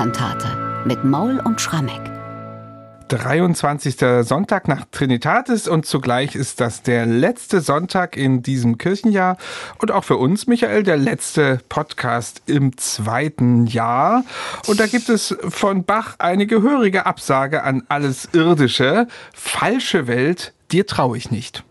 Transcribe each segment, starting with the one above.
Solokantate mit Maul und Schrammeck. 23. Sonntag nach Trinitatis und zugleich ist das der letzte Sonntag in diesem Kirchenjahr und auch für uns, Michael, der letzte Podcast im zweiten Jahr. Und da gibt es von Bach eine gehörige Absage an alles Irdische. Falsche Welt, dir traue ich nicht.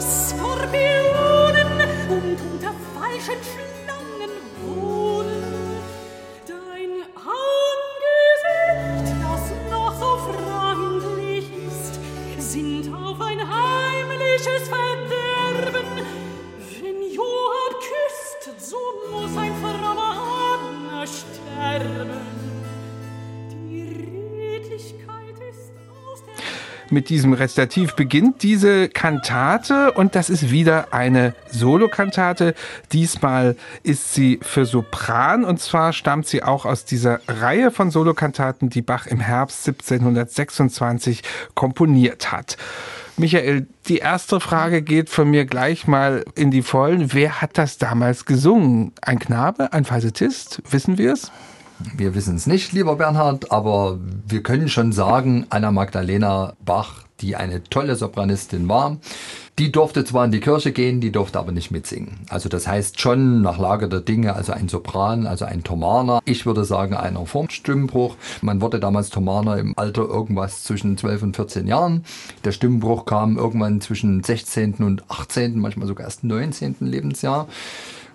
Skorpionen und unter falschen Schlangen wohnen. Dein Angesicht, das noch so freundlich ist, sind auf ein heimliches Verderben. Wenn Johann küsst, so muss er mit diesem Rezitativ beginnt diese Kantate und das ist wieder eine Solokantate. Diesmal ist sie für Sopran und zwar stammt sie auch aus dieser Reihe von Solokantaten, die Bach im Herbst 1726 komponiert hat. Michael, die erste Frage geht von mir gleich mal in die Vollen. Wer hat das damals gesungen? Ein Knabe, ein Falsettist? Wissen wir es? Wir wissen es nicht, lieber Bernhard, aber wir können schon sagen, Anna Magdalena Bach, die eine tolle Sopranistin war, die durfte zwar in die Kirche gehen, die durfte aber nicht mitsingen. Also das heißt schon nach Lage der Dinge, also ein Sopran, also ein Thomaner. Ich würde sagen, einer Formstimmbruch. Man wurde damals Thomaner im Alter irgendwas zwischen 12 und 14 Jahren. Der Stimmbruch kam irgendwann zwischen 16. und 18., manchmal sogar erst 19. Lebensjahr.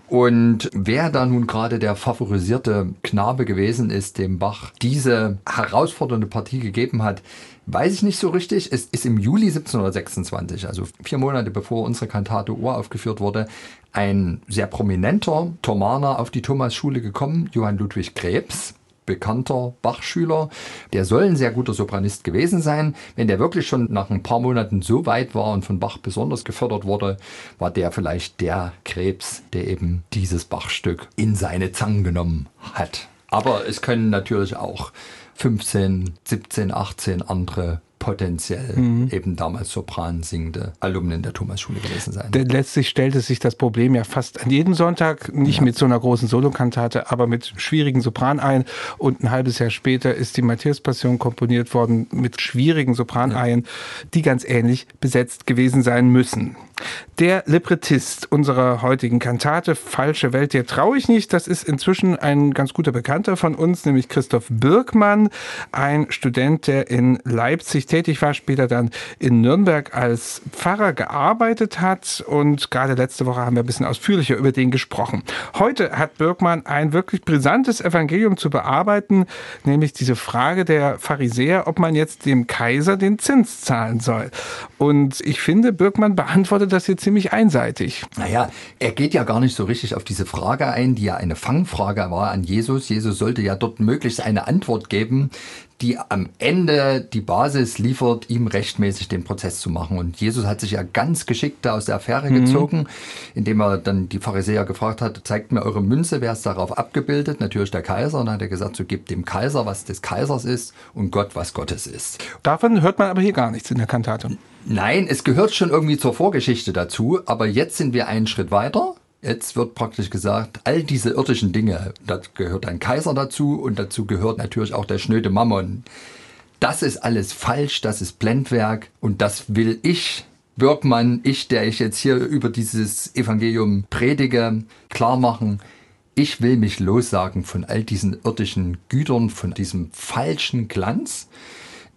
Und wer da nun gerade der favorisierte Knabe gewesen ist, dem Bach diese herausfordernde Partie gegeben hat, weiß ich nicht so richtig. Es ist im Juli 1726, also vier Monate bevor unsere Kantate uraufgeführt wurde, ein sehr prominenter Thomaner auf die Thomasschule gekommen, Johann Ludwig Krebs bekannter Bachschüler. Der soll ein sehr guter Sopranist gewesen sein. Wenn der wirklich schon nach ein paar Monaten so weit war und von Bach besonders gefördert wurde, war der vielleicht der Krebs, der eben dieses Bachstück in seine Zangen genommen hat. Aber es können natürlich auch 15, 17, 18 andere potenziell mhm. eben damals Sopran singende Alumnen der Thomasschule gewesen sein. Denn letztlich stellte sich das Problem ja fast an jedem Sonntag, nicht ja. mit so einer großen Solokantate, aber mit schwierigen Sopran ein. Und ein halbes Jahr später ist die Matthäus-Passion komponiert worden mit schwierigen Sopraneien, ja. die ganz ähnlich besetzt gewesen sein müssen. Der Librettist unserer heutigen Kantate Falsche Welt, der traue ich nicht, das ist inzwischen ein ganz guter Bekannter von uns, nämlich Christoph Birkmann, ein Student, der in Leipzig tätig war, später dann in Nürnberg als Pfarrer gearbeitet hat und gerade letzte Woche haben wir ein bisschen ausführlicher über den gesprochen. Heute hat Birkmann ein wirklich brisantes Evangelium zu bearbeiten, nämlich diese Frage der Pharisäer, ob man jetzt dem Kaiser den Zins zahlen soll. Und ich finde, Birkmann beantwortet das hier ziemlich einseitig. Naja, er geht ja gar nicht so richtig auf diese Frage ein, die ja eine Fangfrage war an Jesus. Jesus sollte ja dort möglichst eine Antwort geben, die am Ende die Basis liefert, ihm rechtmäßig den Prozess zu machen. Und Jesus hat sich ja ganz geschickt da aus der Affäre mhm. gezogen, indem er dann die Pharisäer gefragt hat, zeigt mir eure Münze, wer ist darauf abgebildet? Natürlich der Kaiser. Und dann hat er gesagt, so gibt dem Kaiser, was des Kaisers ist und Gott, was Gottes ist. Davon hört man aber hier gar nichts in der Kantate. Nein, es gehört schon irgendwie zur Vorgeschichte dazu, aber jetzt sind wir einen Schritt weiter. Jetzt wird praktisch gesagt, all diese irdischen Dinge, da gehört ein Kaiser dazu und dazu gehört natürlich auch der schnöde Mammon. Das ist alles falsch, das ist Blendwerk und das will ich, Birkmann, ich, der ich jetzt hier über dieses Evangelium predige, klar machen. Ich will mich lossagen von all diesen irdischen Gütern, von diesem falschen Glanz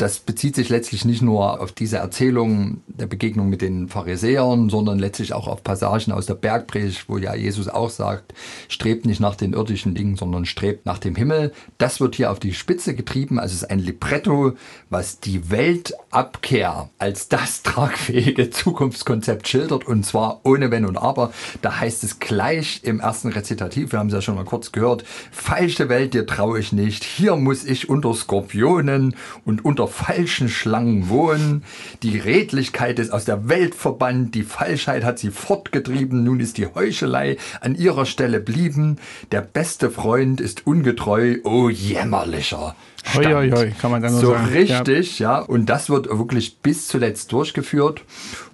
das bezieht sich letztlich nicht nur auf diese Erzählung der Begegnung mit den Pharisäern, sondern letztlich auch auf Passagen aus der Bergpredigt, wo ja Jesus auch sagt, strebt nicht nach den irdischen Dingen, sondern strebt nach dem Himmel. Das wird hier auf die Spitze getrieben. Also es ist ein Libretto, was die Weltabkehr als das tragfähige Zukunftskonzept schildert und zwar ohne Wenn und Aber. Da heißt es gleich im ersten Rezitativ, wir haben es ja schon mal kurz gehört, falsche Welt, dir traue ich nicht. Hier muss ich unter Skorpionen und unter falschen Schlangen wohnen. Die Redlichkeit ist aus der Welt verbannt, die Falschheit hat sie fortgetrieben, nun ist die Heuchelei an ihrer Stelle blieben. Der beste Freund ist ungetreu, oh jämmerlicher. Stand. Hoi, hoi, hoi, kann man dann so sagen. richtig, ja. ja. Und das wird wirklich bis zuletzt durchgeführt.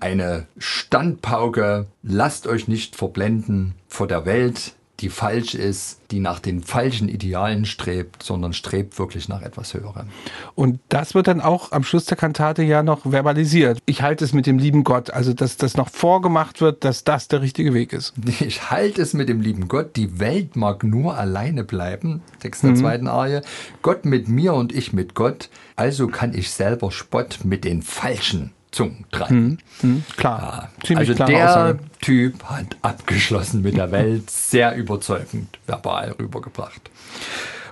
Eine Standpauke, lasst euch nicht verblenden vor der Welt, die falsch ist, die nach den falschen Idealen strebt, sondern strebt wirklich nach etwas Höherem. Und das wird dann auch am Schluss der Kantate ja noch verbalisiert. Ich halte es mit dem lieben Gott, also dass das noch vorgemacht wird, dass das der richtige Weg ist. Ich halte es mit dem lieben Gott, die Welt mag nur alleine bleiben, Text der mhm. zweiten Arie, Gott mit mir und ich mit Gott, also kann ich selber Spott mit den Falschen Zungen treiben. Hm, hm, klar. Ja, also der Aussage. Typ hat abgeschlossen mit der Welt, sehr überzeugend verbal rübergebracht.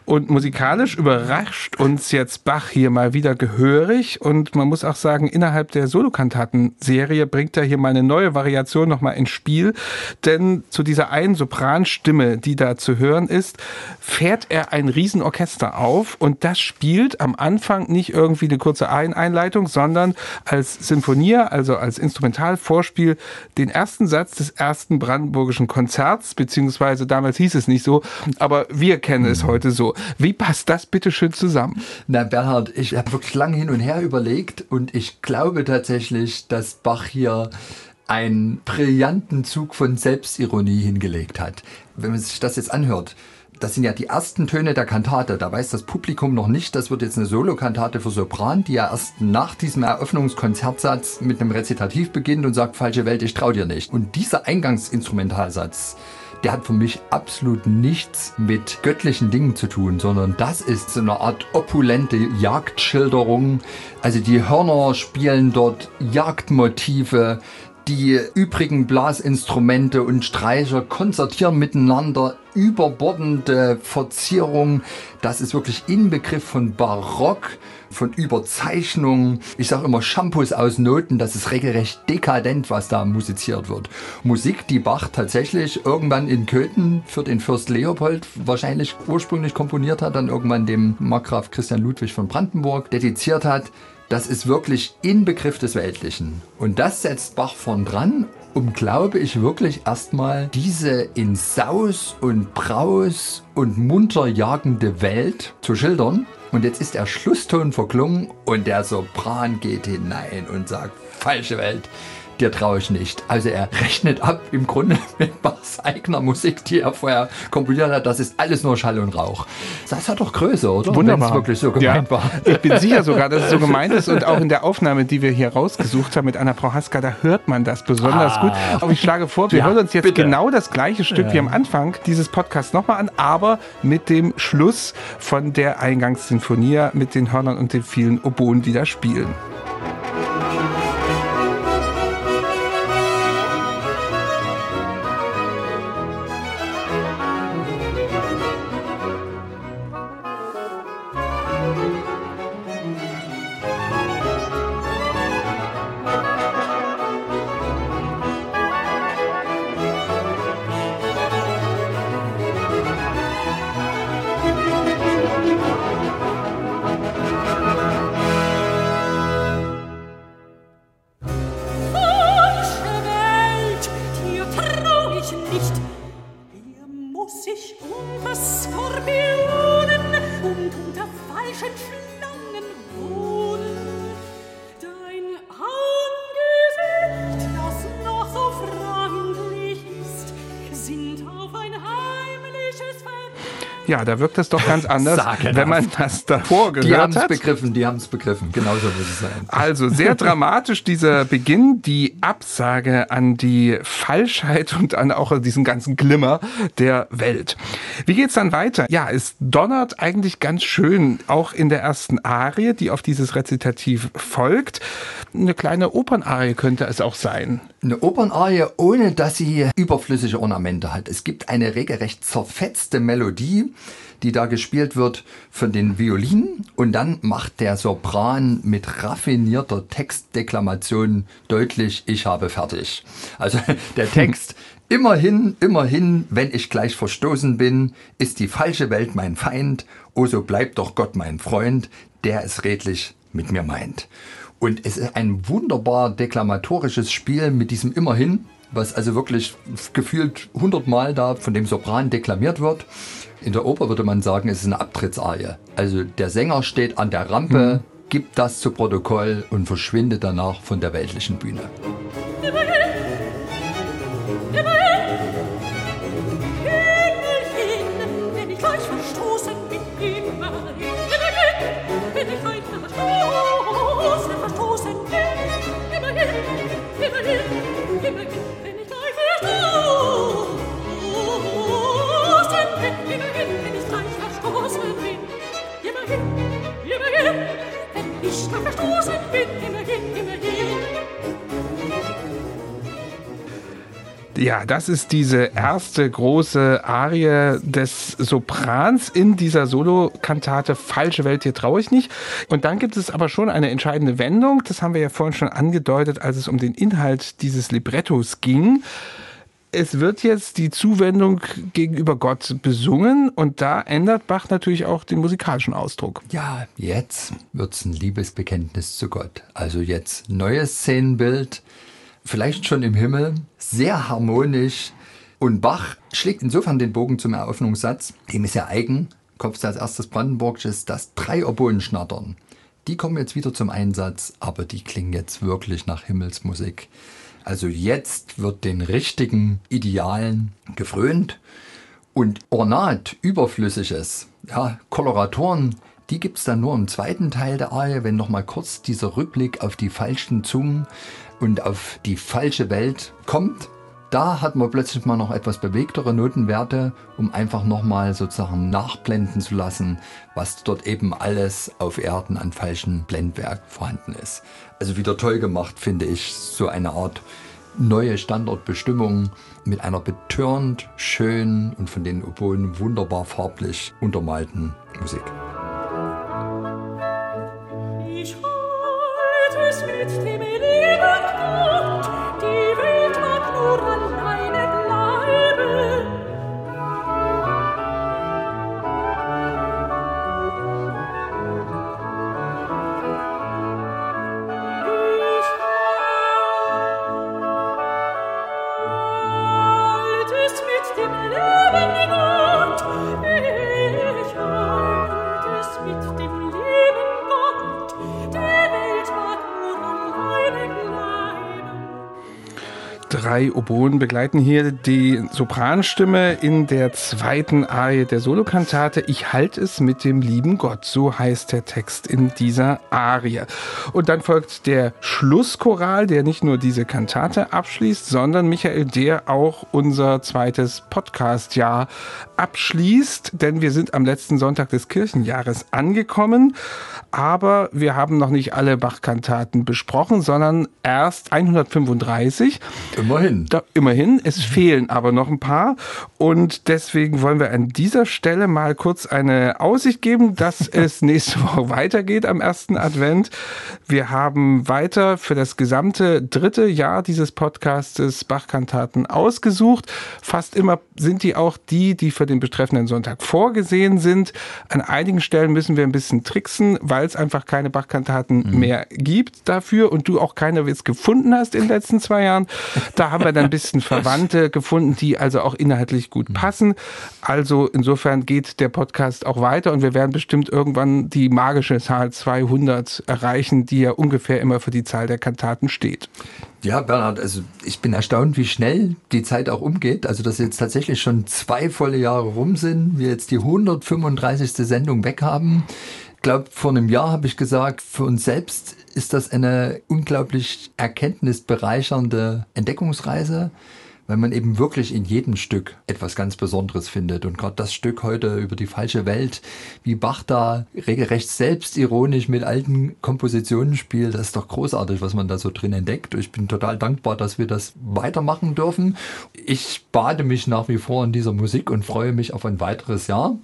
Und musikalisch überrascht uns jetzt Bach hier mal wieder gehörig. Und man muss auch sagen, innerhalb der Solokantaten-Serie bringt er hier mal eine neue Variation nochmal ins Spiel. Denn zu dieser einen Sopranstimme, die da zu hören ist, fährt er ein Riesenorchester auf. Und das spielt am Anfang nicht irgendwie eine kurze Einleitung, sondern als Sinfonie, also als Instrumentalvorspiel, den ersten Satz des ersten brandenburgischen Konzerts, beziehungsweise damals hieß es nicht so, aber wir kennen es heute so. Wie passt das bitte schön zusammen? Na, Bernhard, ich habe wirklich lange hin und her überlegt und ich glaube tatsächlich, dass Bach hier einen brillanten Zug von Selbstironie hingelegt hat. Wenn man sich das jetzt anhört, das sind ja die ersten Töne der Kantate. Da weiß das Publikum noch nicht, das wird jetzt eine Solokantate für Sopran, die ja erst nach diesem Eröffnungskonzertsatz mit einem Rezitativ beginnt und sagt, falsche Welt, ich trau dir nicht. Und dieser Eingangsinstrumentalsatz, der hat für mich absolut nichts mit göttlichen Dingen zu tun, sondern das ist so eine Art opulente Jagdschilderung. Also die Hörner spielen dort Jagdmotive, die übrigen Blasinstrumente und Streicher konzertieren miteinander überbordende Verzierung. Das ist wirklich Inbegriff von Barock, von Überzeichnung. Ich sage immer Shampoos aus Noten. Das ist regelrecht dekadent, was da musiziert wird. Musik, die Bach tatsächlich irgendwann in Köthen für den Fürst Leopold wahrscheinlich ursprünglich komponiert hat, dann irgendwann dem Markgraf Christian Ludwig von Brandenburg dediziert hat das ist wirklich Inbegriff des Weltlichen. Und das setzt Bach vorn dran, um, glaube ich, wirklich erstmal diese in Saus und Braus und munter jagende Welt zu schildern. Und jetzt ist der Schlusston verklungen und der Sopran geht hinein und sagt, falsche Welt dir traue ich nicht. Also er rechnet ab im Grunde mit Bachs eigener Musik, die er vorher komponiert hat. Das ist alles nur Schall und Rauch. Das hat doch Größe, oder? Wunderbar. Wenn wirklich so gemeint ja. war. Ich bin sicher sogar, dass es so gemeint ist und auch in der Aufnahme, die wir hier rausgesucht haben mit Anna Prohaska, da hört man das besonders ah. gut. Aber ich schlage vor, wir ja, hören uns jetzt bitte. genau das gleiche Stück ja. wie am Anfang dieses Podcasts nochmal an, aber mit dem Schluss von der Eingangssinfonie mit den Hörnern und den vielen Oboen, die da spielen. Ja, da wirkt es doch ganz anders, wenn man das davor gehört die haben's hat. Die haben es begriffen, die haben es begriffen. Genauso muss es sein. Also sehr dramatisch dieser Beginn, die Absage an die Falschheit und an auch diesen ganzen Glimmer der Welt. Wie geht's dann weiter? Ja, es donnert eigentlich ganz schön, auch in der ersten Arie, die auf dieses Rezitativ folgt. Eine kleine Opernarie könnte es auch sein. Eine Opernarie, ohne dass sie überflüssige Ornamente hat. Es gibt eine regelrecht zerfetzte Melodie, die da gespielt wird von den Violinen und dann macht der Sopran mit raffinierter Textdeklamation deutlich, ich habe fertig. Also der Text, immerhin, immerhin, wenn ich gleich verstoßen bin, ist die falsche Welt mein Feind, oh so bleibt doch Gott mein Freund, der ist redlich mit mir meint. Und es ist ein wunderbar deklamatorisches Spiel mit diesem Immerhin, was also wirklich gefühlt hundertmal da von dem Sopran deklamiert wird. In der Oper würde man sagen, es ist eine Abtrittsarie. Also der Sänger steht an der Rampe, mhm. gibt das zu Protokoll und verschwindet danach von der weltlichen Bühne. Ja, das ist diese erste große Arie des Soprans in dieser Solokantate Falsche Welt, hier traue ich nicht. Und dann gibt es aber schon eine entscheidende Wendung. Das haben wir ja vorhin schon angedeutet, als es um den Inhalt dieses Librettos ging es wird jetzt die Zuwendung gegenüber Gott besungen und da ändert Bach natürlich auch den musikalischen Ausdruck. Ja, jetzt wird es ein Liebesbekenntnis zu Gott. Also jetzt neues Szenenbild, vielleicht schon im Himmel, sehr harmonisch. Und Bach schlägt insofern den Bogen zum Eröffnungssatz, dem ist ja eigen, Kopf als erstes Brandenburgisches, dass drei Oboen schnattern. Die kommen jetzt wieder zum Einsatz, aber die klingen jetzt wirklich nach Himmelsmusik. Also jetzt wird den richtigen Idealen gefrönt und Ornat, Überflüssiges, ja, Koloratoren, die gibt es dann nur im zweiten Teil der Arie, wenn nochmal kurz dieser Rückblick auf die falschen Zungen und auf die falsche Welt kommt. Da hat man plötzlich mal noch etwas bewegtere Notenwerte, um einfach nochmal sozusagen nachblenden zu lassen, was dort eben alles auf Erden an falschen Blendwerk vorhanden ist. Also wieder toll gemacht, finde ich, so eine Art neue Standortbestimmung mit einer betörend schönen und von den Oboen wunderbar farblich untermalten Musik. Drei Oboen begleiten hier die Sopranstimme in der zweiten Arie der Solokantate. Ich halte es mit dem lieben Gott. So heißt der Text in dieser Arie. Und dann folgt der Schlusschoral, der nicht nur diese Kantate abschließt, sondern Michael, der auch unser zweites Podcast-Jahr abschließt, denn wir sind am letzten Sonntag des Kirchenjahres angekommen. Aber wir haben noch nicht alle Bach-Kantaten besprochen, sondern erst 135. Immerhin. Da, immerhin. Es fehlen aber noch ein paar. Und deswegen wollen wir an dieser Stelle mal kurz eine Aussicht geben, dass es nächste Woche weitergeht am ersten Advent. Wir haben weiter für das gesamte dritte Jahr dieses Podcastes Bach-Kantaten ausgesucht. Fast immer sind die auch die, die für den betreffenden Sonntag vorgesehen sind. An einigen Stellen müssen wir ein bisschen tricksen, weil es einfach keine Bachkantaten mhm. mehr gibt dafür und du auch keine jetzt gefunden hast in den letzten zwei Jahren. Da haben wir dann ein bisschen Verwandte gefunden, die also auch inhaltlich gut mhm. passen. Also insofern geht der Podcast auch weiter und wir werden bestimmt irgendwann die magische Zahl 200 erreichen, die ja ungefähr immer für die Zahl der Kantaten steht. Ja, Bernhard, also ich bin erstaunt, wie schnell die Zeit auch umgeht. Also, dass jetzt tatsächlich schon zwei volle Jahre rum sind, wir jetzt die 135. Sendung weg haben glaube, vor einem Jahr habe ich gesagt, für uns selbst ist das eine unglaublich erkenntnisbereichernde Entdeckungsreise weil man eben wirklich in jedem Stück etwas ganz Besonderes findet. Und gerade das Stück heute über die falsche Welt, wie Bach da regelrecht selbstironisch mit alten Kompositionen spielt, das ist doch großartig, was man da so drin entdeckt. Ich bin total dankbar, dass wir das weitermachen dürfen. Ich bade mich nach wie vor in dieser Musik und freue mich auf ein weiteres Jahr.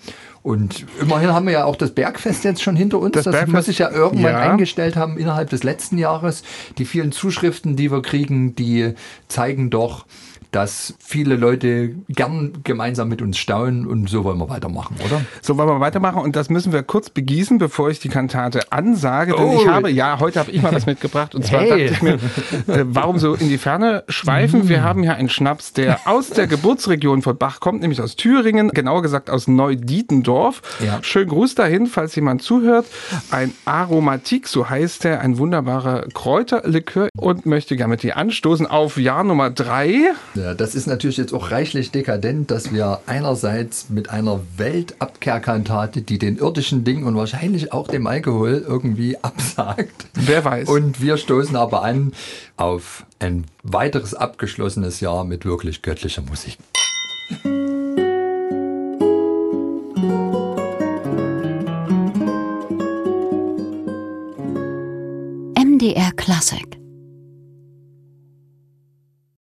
Und immerhin haben wir ja auch das Bergfest jetzt schon hinter uns. Das, das muss sich ja irgendwann ja. eingestellt haben innerhalb des letzten Jahres. Die vielen Zuschriften, die wir kriegen, die zeigen doch, dass viele Leute gern gemeinsam mit uns staunen und so wollen wir weitermachen, oder? So wollen wir weitermachen und das müssen wir kurz begießen, bevor ich die Kantate ansage, denn oh. ich habe, ja, heute habe ich mal was mitgebracht und zwar hey. dachte ich mir, äh, warum so in die Ferne schweifen? Wir mm. haben hier einen Schnaps, der aus der Geburtsregion von Bach kommt, nämlich aus Thüringen, genauer gesagt aus Neudietendorf. Ja. Schönen Gruß dahin, falls jemand zuhört. Ein Aromatik, so heißt er, ein wunderbarer Kräuterlikör und möchte gerne mit dir anstoßen auf Jahr Nummer drei. Ja, das ist natürlich jetzt auch reichlich dekadent, dass wir einerseits mit einer Weltabkehrkantate, die den irdischen Dingen und wahrscheinlich auch dem Alkohol irgendwie absagt. Wer weiß. Und wir stoßen aber an auf ein weiteres abgeschlossenes Jahr mit wirklich göttlicher Musik. MDR Classic